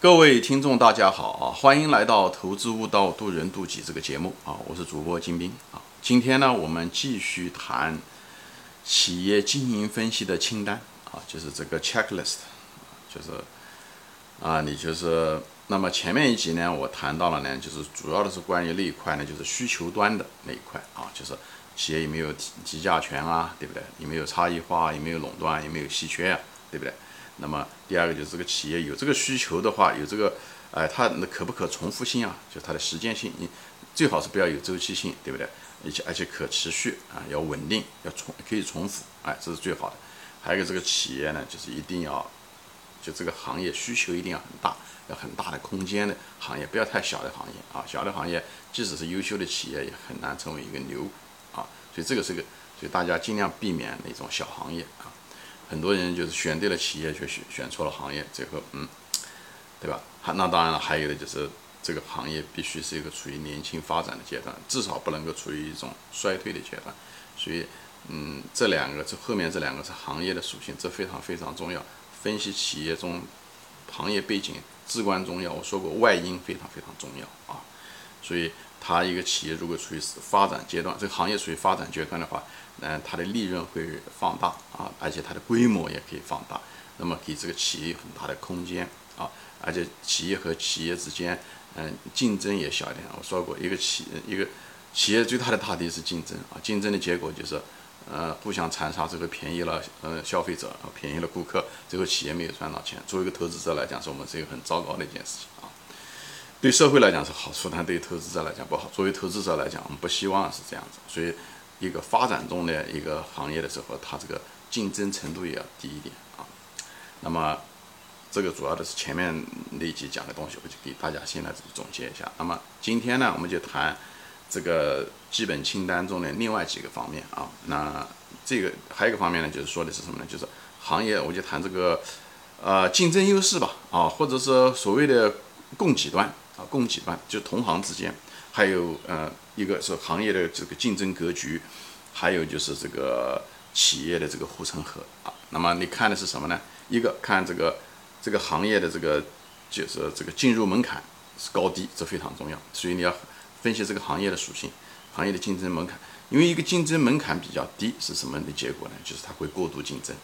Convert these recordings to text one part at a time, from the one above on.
各位听众，大家好啊！欢迎来到《投资悟道，渡人渡己》这个节目啊！我是主播金兵啊。今天呢，我们继续谈企业经营分析的清单啊，就是这个 checklist，就是啊，你就是那么前面一集呢，我谈到了呢，就是主要的是关于那一块呢，就是需求端的那一块啊，就是企业有没有提提价权啊，对不对？有没有差异化？有没有垄断？有没有稀缺啊？对不对？那么第二个就是这个企业有这个需求的话，有这个，哎，它那可不可重复性啊？就它的时间性，你最好是不要有周期性，对不对？而且而且可持续啊，要稳定，要重可以重复，哎，这是最好的。还有一个这个企业呢，就是一定要，就这个行业需求一定要很大，要很大的空间的行业，不要太小的行业啊。小的行业即使是优秀的企业，也很难成为一个牛啊。所以这个是个，所以大家尽量避免那种小行业啊。很多人就是选对了企业，却选选错了行业，最后嗯，对吧？还那当然了，还有的就是这个行业必须是一个处于年轻发展的阶段，至少不能够处于一种衰退的阶段。所以嗯，这两个这后面这两个是行业的属性，这非常非常重要。分析企业中行业背景至关重要。我说过外因非常非常重要啊，所以它一个企业如果处于发展阶段，这个行业处于发展阶段的话。嗯，它的利润会放大啊，而且它的规模也可以放大，那么给这个企业很大的空间啊，而且企业和企业之间，嗯，竞争也小一点。我说过，一个企一个企业最大的大敌是竞争啊，竞争的结果就是，呃，互相残杀，最后便宜了呃消费者，便宜了顾客，最后企业没有赚到钱。作为一个投资者来讲，是我们是一个很糟糕的一件事情啊。对社会来讲是好处，但对投资者来讲不好。作为投资者来讲，我们不希望是这样子，所以。一个发展中的一个行业的时候，它这个竞争程度也要低一点啊。那么，这个主要的是前面那一集讲的东西，我就给大家现在总结一下。那么今天呢，我们就谈这个基本清单中的另外几个方面啊。那这个还有一个方面呢，就是说的是什么呢？就是行业，我就谈这个呃竞争优势吧啊，或者是所谓的供给端啊，供给端就同行之间。还有，呃，一个是行业的这个竞争格局，还有就是这个企业的这个护城河啊。那么你看的是什么呢？一个看这个这个行业的这个就是这个进入门槛是高低，这非常重要。所以你要分析这个行业的属性，行业的竞争门槛。因为一个竞争门槛比较低是什么的结果呢？就是它会过度竞争。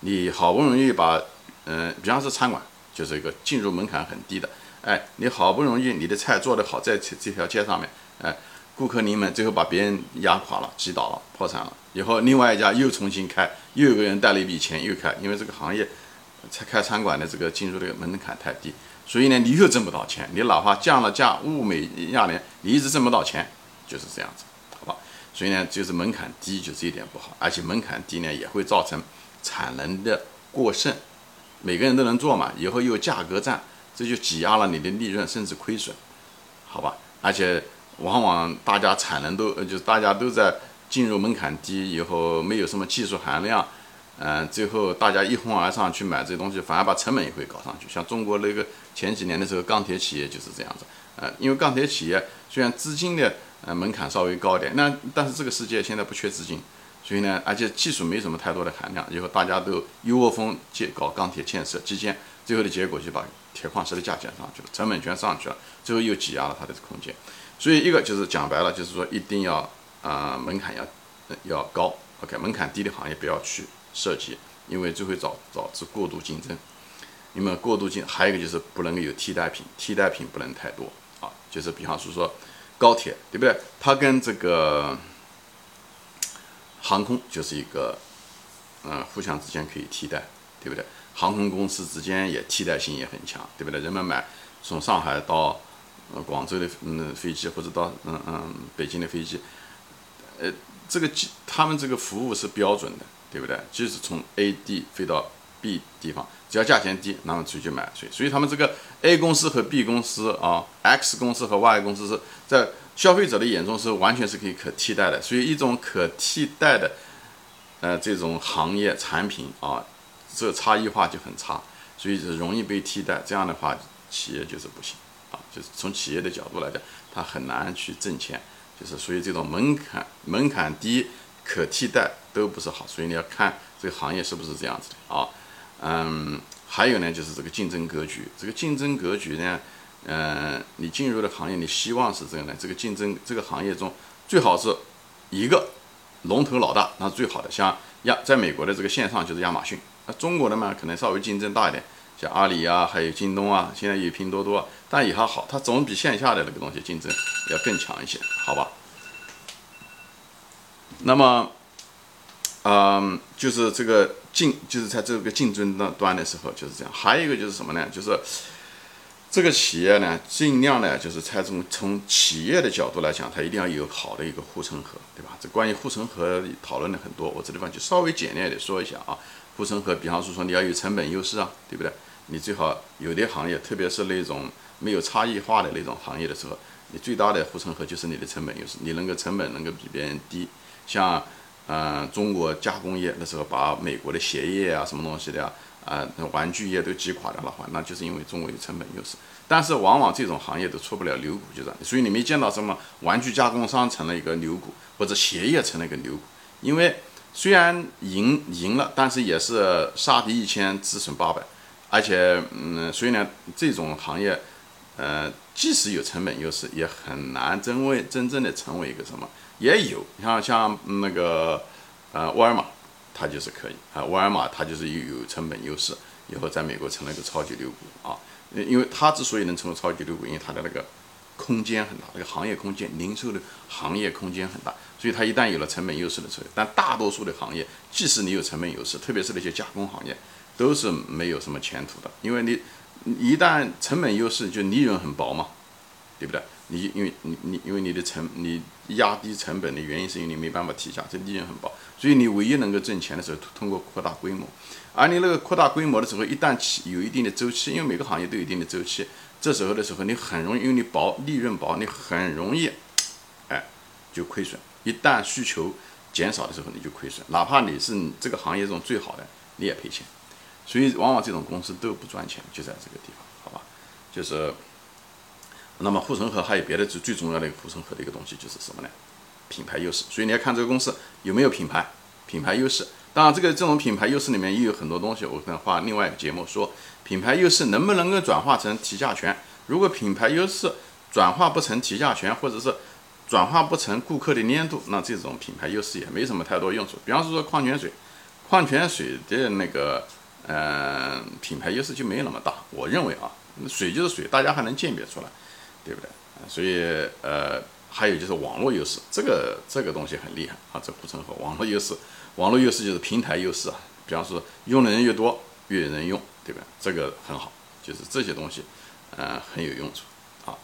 你好不容易把，嗯，比方说餐馆，就是一个进入门槛很低的。哎，你好不容易你的菜做得好，在这这条街上面，哎，顾客临门，最后把别人压垮了，击倒了，破产了。以后另外一家又重新开，又有个人带了一笔钱又开，因为这个行业，才开餐馆的这个进入的门槛太低，所以呢，你又挣不到钱。你哪怕降了价，物美价廉，你一直挣不到钱，就是这样子，好吧？所以呢，就是门槛低，就这一点不好，而且门槛低呢，也会造成产能的过剩，每个人都能做嘛，以后又有价格战。这就挤压了你的利润，甚至亏损，好吧？而且往往大家产能都，呃，就是大家都在进入门槛低以后，没有什么技术含量，嗯，最后大家一哄而上去买这东西，反而把成本也会搞上去。像中国那个前几年的时候，钢铁企业就是这样子，呃，因为钢铁企业虽然资金的呃门槛稍微高一点，那但是这个世界现在不缺资金，所以呢，而且技术没什么太多的含量，以后大家都一窝蜂建搞钢铁建设基建。最后的结果就把铁矿石的价钱上去了，成本全上去了，最后又挤压了它的空间。所以一个就是讲白了，就是说一定要啊门槛要要高，OK，门槛低的行业不要去涉及，因为就会导导致过度竞争。那么过度竞，还有一个就是不能有替代品，替代品不能太多啊。就是比方说说高铁，对不对？它跟这个航空就是一个嗯互相之间可以替代，对不对？航空公司之间也替代性也很强，对不对？人们买从上海到呃广州的嗯飞机，或者到嗯嗯北京的飞机，呃，这个机他们这个服务是标准的，对不对？就是从 A 地飞到 B 地方，只要价钱低，那么谁去买谁。所以他们这个 A 公司和 B 公司啊，X 公司和 Y 公司是在消费者的眼中是完全是可以可替代的。所以一种可替代的呃这种行业产品啊。这差异化就很差，所以是容易被替代。这样的话，企业就是不行就是从企业的角度来讲，它很难去挣钱。就是所以这种门槛门槛低、可替代都不是好。所以你要看这个行业是不是这样子的啊？嗯，还有呢就是这个竞争格局，这个竞争格局呢，嗯，你进入的行业你希望是这样的，这个竞争这个行业中最好是一个龙头老大，那是最好的。像亚在美国的这个线上就是亚马逊，那中国的嘛可能稍微竞争大一点，像阿里啊，还有京东啊，现在有拼多多，但也还好，它总比线下的那个东西竞争要更强一些，好吧？那么。嗯，就是这个竞，就是在这个竞争的端的时候就是这样。还有一个就是什么呢？就是这个企业呢，尽量呢，就是从从从企业的角度来讲，它一定要有好的一个护城河，对吧？这关于护城河讨论了很多，我这地方就稍微简略的说一下啊。护城河，比方说说你要有成本优势啊，对不对？你最好有的行业，特别是那种没有差异化的那种行业的时候，你最大的护城河就是你的成本优势，你能够成本能够比别人低，像。嗯，中国加工业那时候把美国的鞋业啊，什么东西的呀，啊，玩具业都击垮掉的话，那就是因为中国有成本优势。但是往往这种行业都出不了牛股，就这样。所以你没见到什么玩具加工商成了一个牛股，或者鞋业成了一个牛股。因为虽然赢赢了，但是也是杀敌一千，自损八百。而且，嗯，所以呢，这种行业，呃，即使有成本优势，也很难真为真正的成为一个什么。也有，像像那个，呃，沃尔玛，它就是可以啊。沃尔玛它就是有有成本优势，以后在美国成了一个超级牛股啊。因为它之所以能成为超级牛股，因为它的那个空间很大，那个行业空间、零售的行业空间很大，所以它一旦有了成本优势的时候，但大多数的行业，即使你有成本优势，特别是那些加工行业，都是没有什么前途的，因为你一旦成本优势，就利润很薄嘛，对不对？你因为你你因为你的成你压低成本的原因是因为你没办法提价，这利润很薄，所以你唯一能够挣钱的时候，通过扩大规模。而你那个扩大规模的时候，一旦起有一定的周期，因为每个行业都有一定的周期，这时候的时候你很容易，因为你薄利润薄，你很容易，哎，就亏损。一旦需求减少的时候，你就亏损，哪怕你是这个行业中最好的，你也赔钱。所以往往这种公司都不赚钱，就在这个地方，好吧？就是。那么护城河还有别的最最重要的一个护城河的一个东西就是什么呢？品牌优势。所以你要看这个公司有没有品牌，品牌优势。当然，这个这种品牌优势里面也有很多东西，我可能画另外一个节目说，品牌优势能不能够转化成提价权？如果品牌优势转化不成提价权，或者是转化不成顾客的粘度，那这种品牌优势也没什么太多用处。比方说说矿泉水，矿泉水的那个呃品牌优势就没有那么大。我认为啊，水就是水，大家还能鉴别出来。对不对所以呃，还有就是网络优势，这个这个东西很厉害啊。这护城河，网络优势，网络优势就是平台优势啊。比方说，用的人越多，越有人用，对吧？这个很好，就是这些东西，呃，很有用处啊。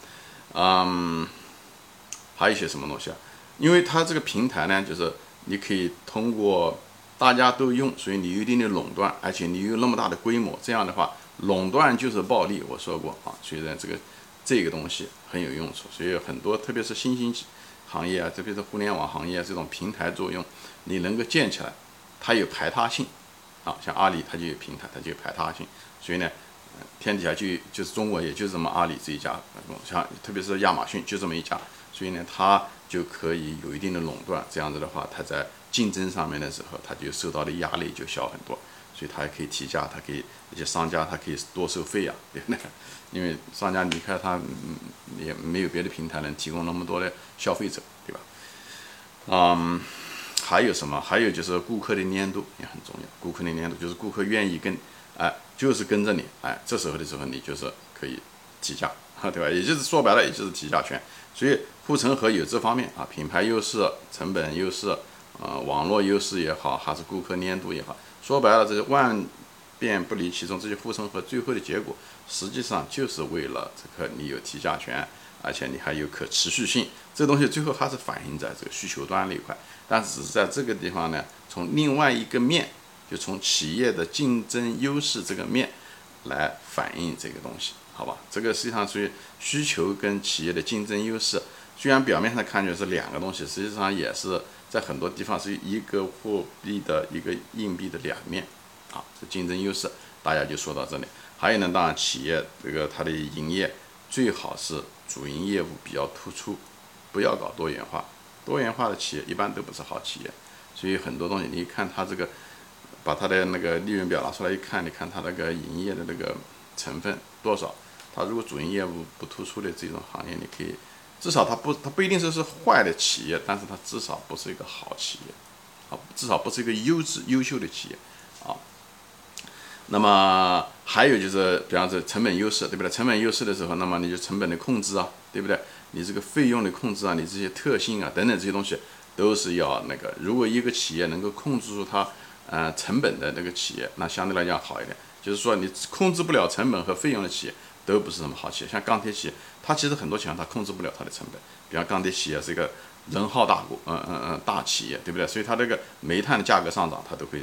嗯，还有一些什么东西啊？因为它这个平台呢，就是你可以通过大家都用，所以你有一定的垄断，而且你有那么大的规模，这样的话，垄断就是暴利。我说过啊，所以呢，这个。这个东西很有用处，所以很多，特别是新兴行业啊，特别是互联网行业这种平台作用，你能够建起来，它有排他性，啊，像阿里它就有平台，它就有排他性，所以呢，天底下就就是中国也就是这么阿里这一家，像特别是亚马逊就这么一家，所以呢，它就可以有一定的垄断，这样子的话，它在竞争上面的时候，他就受到的压力就小很多。所以他也可以提价，他可以那些商家他可以多收费呀，对不对？因为商家离开他嗯，也没有别的平台能提供那么多的消费者，对吧？嗯，还有什么？还有就是顾客的粘度也很重要。顾客的粘度就是顾客愿意跟，哎，就是跟着你，哎，这时候的时候你就是可以提价，对吧？也就是说白了，也就是提价权。所以护城河有这方面啊，品牌优势、成本优势，呃，网络优势也好，还是顾客粘度也好。说白了，这些万变不离其宗，这些护城河最后的结果，实际上就是为了这个你有提价权，而且你还有可持续性。这东西最后还是反映在这个需求端那一块，但是只是在这个地方呢，从另外一个面，就从企业的竞争优势这个面来反映这个东西，好吧？这个实际上属于需求跟企业的竞争优势，虽然表面上看起来是两个东西，实际上也是。在很多地方是一个货币的一个硬币的两面，啊，这竞争优势，大家就说到这里。还有呢，当然企业这个它的营业最好是主营业务比较突出，不要搞多元化。多元化的企业一般都不是好企业。所以很多东西，你看它这个把它的那个利润表拿出来一看，你看它那个营业的那个成分多少？它如果主营业务不突出的这种行业，你可以至少它不它不一定说是坏的企业，但是它至少不是一个好企业，啊，至少不是一个优质优秀的企业，啊。那么还有就是，比方说成本优势，对不对？成本优势的时候，那么你就成本的控制啊，对不对？你这个费用的控制啊，你这些特性啊等等这些东西，都是要那个。如果一个企业能够控制住它呃成本的那个企业，那相对来讲好一点。就是说你控制不了成本和费用的企业，都不是什么好企业。像钢铁企业，它其实很多情况它控制不了它的成本。比方钢铁企业是一个人耗大国，嗯嗯嗯大企业，对不对？所以它这个煤炭的价格上涨，它都会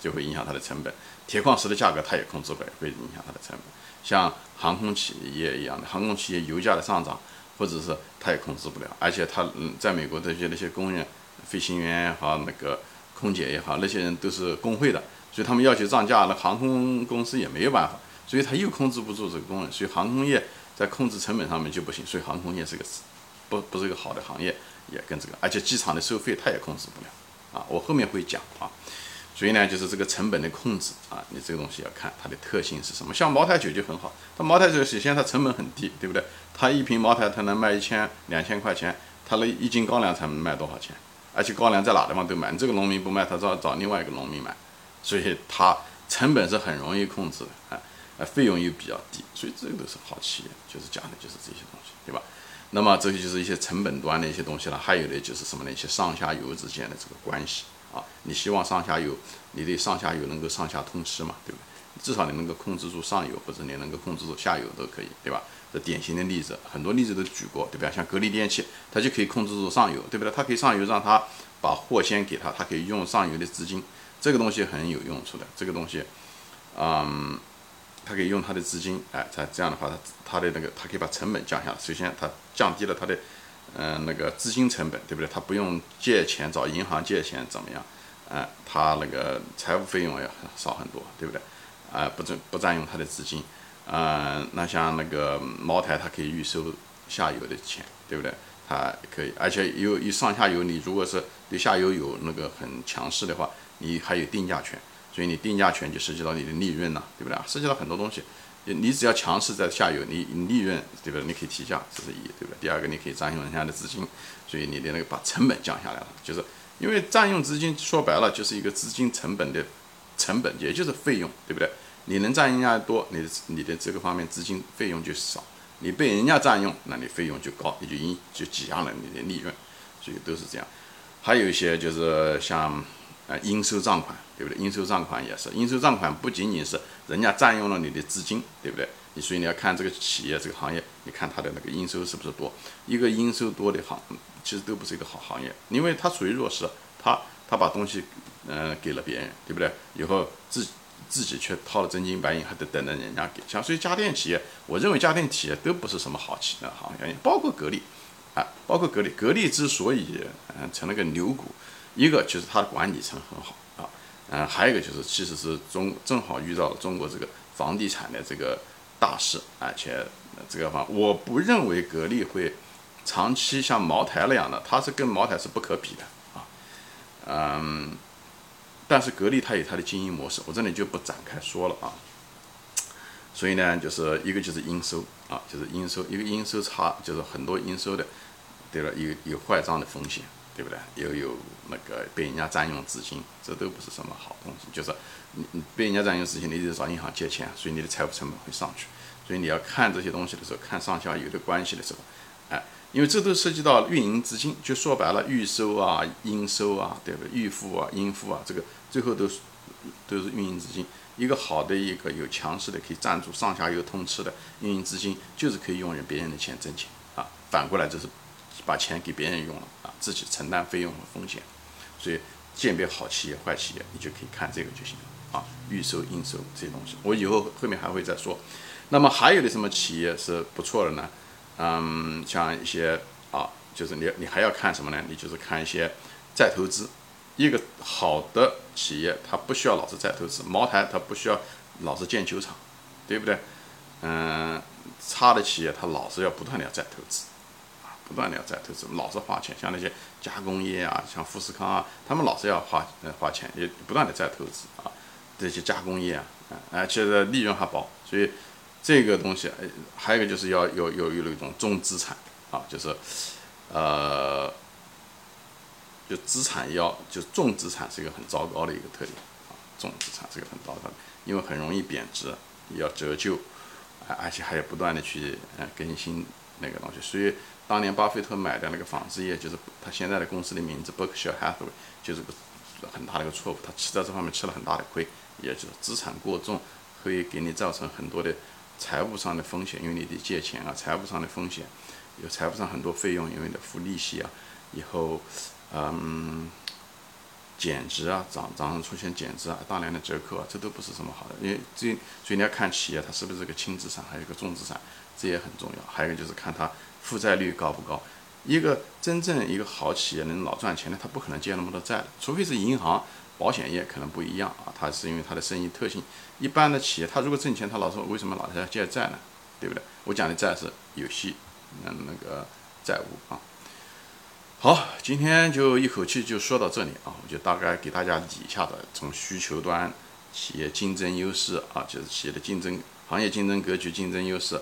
就会影响它的成本。铁矿石的价格它也控制不了，会影响它的成本。像航空企业一样的，航空企业油价的上涨，或者是它也控制不了。而且它嗯，在美国这些那些工人、飞行员也好，那个空姐也好，那些人都是工会的，所以他们要求涨价，那航空公司也没有办法。所以他又控制不住这个工人，所以航空业在控制成本上面就不行。所以航空业是个不不是一个好的行业，也跟这个，而且机场的收费它也控制不了啊。我后面会讲啊。所以呢，就是这个成本的控制啊，你这个东西要看它的特性是什么。像茅台酒就很好，它茅台酒首先它成本很低，对不对？它一瓶茅台它能卖一千两千块钱，它那一斤高粱才能卖多少钱？而且高粱在哪地方都买，你这个农民不卖，他找找另外一个农民买，所以它成本是很容易控制的啊，呃，费用又比较低，所以这个都是好企业，就是讲的就是这些东西，对吧？那么这些就是一些成本端的一些东西了，还有的就是什么呢？一些上下游之间的这个关系。啊，你希望上下游，你的上下游能够上下通吃嘛，对不对？至少你能够控制住上游，或者你能够控制住下游都可以，对吧？这典型的例子，很多例子都举过，对吧？像格力电器，它就可以控制住上游，对不对？它可以上游让它把货先给他，它可以用上游的资金，这个东西很有用处的。这个东西，嗯，它可以用它的资金，哎，它这样的话，它它的那个，它可以把成本降下来。首先，它降低了它的。嗯，那个资金成本对不对？他不用借钱找银行借钱怎么样？嗯，他那个财务费用要少很多，对不对？啊，不占不占用他的资金。嗯，那像那个茅台，它可以预收下游的钱，对不对？它可以，而且有一上下游，你如果是对下游有那个很强势的话，你还有定价权，所以你定价权就涉及到你的利润了，对不对？涉及到很多东西。你只要强势在下游，你利润对不对？你可以提价，这是一，对不对？第二个，你可以占用人家的资金，所以你的那个把成本降下来了，就是因为占用资金，说白了就是一个资金成本的成本，也就是费用，对不对？你能占人家多，你的你的这个方面资金费用就少，你被人家占用，那你费用就高，你就影就挤压了你的利润，所以都是这样。还有一些就是像。啊，应收账款，对不对？应收账款也是，应收账款不仅仅是人家占用了你的资金，对不对？你所以你要看这个企业这个行业，你看它的那个应收是不是多？一个应收多的行，其实都不是一个好行业，因为它属于弱势，他他把东西嗯给了别人，对不对？以后自自己却掏了真金白银，还得等着人家给。像所以家电企业，我认为家电企业都不是什么好企业行业，包括格力，啊，包括格力，格力之所以嗯成了个牛股。一个就是它的管理层很好啊，嗯，还有一个就是其实是中正好遇到了中国这个房地产的这个大势，而且这个方我不认为格力会长期像茅台那样的，它是跟茅台是不可比的啊，嗯，但是格力它有它的经营模式，我这里就不展开说了啊，所以呢，就是一个就是应收啊，就是应收，一个应收差就是很多应收的，对了，有有坏账的风险。对不对？又有那个被人家占用资金，这都不是什么好东西。就是你你被人家占用资金，你得找银行借钱，所以你的财务成本会上去。所以你要看这些东西的时候，看上下游的关系的时候，哎，因为这都涉及到运营资金，就说白了，预收啊、应收啊，对不对？预付啊、应付啊，这个最后都是都是运营资金。一个好的一个有强势的可以赞助上下游通吃的运营资金，就是可以用人别人的钱挣钱啊。反过来就是。把钱给别人用了，自己承担费用和风险，所以鉴别好企业、坏企业，你就可以看这个就行了啊。预收、应收这些东西，我以后后面还会再说。那么还有的什么企业是不错的呢？嗯，像一些啊，就是你你还要看什么呢？你就是看一些再投资。一个好的企业，它不需要老是再投资。茅台它不需要老是建球场，对不对？嗯，差的企业它老是要不断的要再投资。不断的要再投资，老是花钱，像那些加工业啊，像富士康啊，他们老是要花呃花钱，也不断的在投资啊。这些加工业啊，啊，而且利润还薄，所以这个东西，还有一个就是要有有有那种重资产啊，就是呃，就资产要就重资产是一个很糟糕的一个特点啊，重资产是一个很糟糕的，因为很容易贬值，要折旧，啊，而且还要不断的去呃更新那个东西，所以当年巴菲特买的那个纺织业，就是他现在的公司的名字 Berkshire Hathaway，就是个很大的一个错误，他吃在这方面吃了很大的亏。也就是资产过重，会给你造成很多的财务上的风险，因为你得借钱啊，财务上的风险，有财务上很多费用，因为你得付利息啊，以后，嗯，减值啊，涨涨上出现减值啊，大量的折扣啊，这都不是什么好的，因为这所以你要看企业它是不是个轻资产，还有一个重资产，这也很重要，还有一个就是看它负债率高不高，一个真正一个好企业能老赚钱的，它不可能借那么多债，除非是银行。保险业可能不一样啊，它是因为它的生意特性。一般的企业，它如果挣钱，它老说为什么老是要借债呢？对不对？我讲的债是有息，嗯，那个债务啊。好，今天就一口气就说到这里啊，我就大概给大家理一下的，从需求端、企业竞争优势啊，就是企业的竞争、行业竞争格局、竞争优势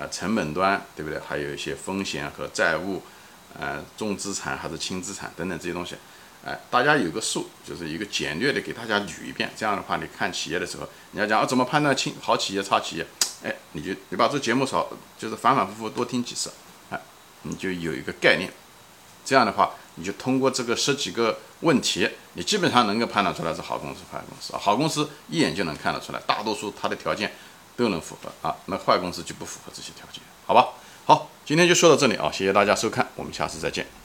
啊，成本端对不对？还有一些风险和债务，呃，重资产还是轻资产等等这些东西。哎，大家有个数，就是一个简略的给大家捋一遍。这样的话，你看企业的时候，你要讲啊怎么判断清好企业、差企业，哎，你就你把这节目少，就是反反复复多听几次，哎，你就有一个概念。这样的话，你就通过这个十几个问题，你基本上能够判断出来是好公司、坏公司啊。好公司一眼就能看得出来，大多数它的条件都能符合啊。那坏公司就不符合这些条件，好吧？好，今天就说到这里啊，谢谢大家收看，我们下次再见。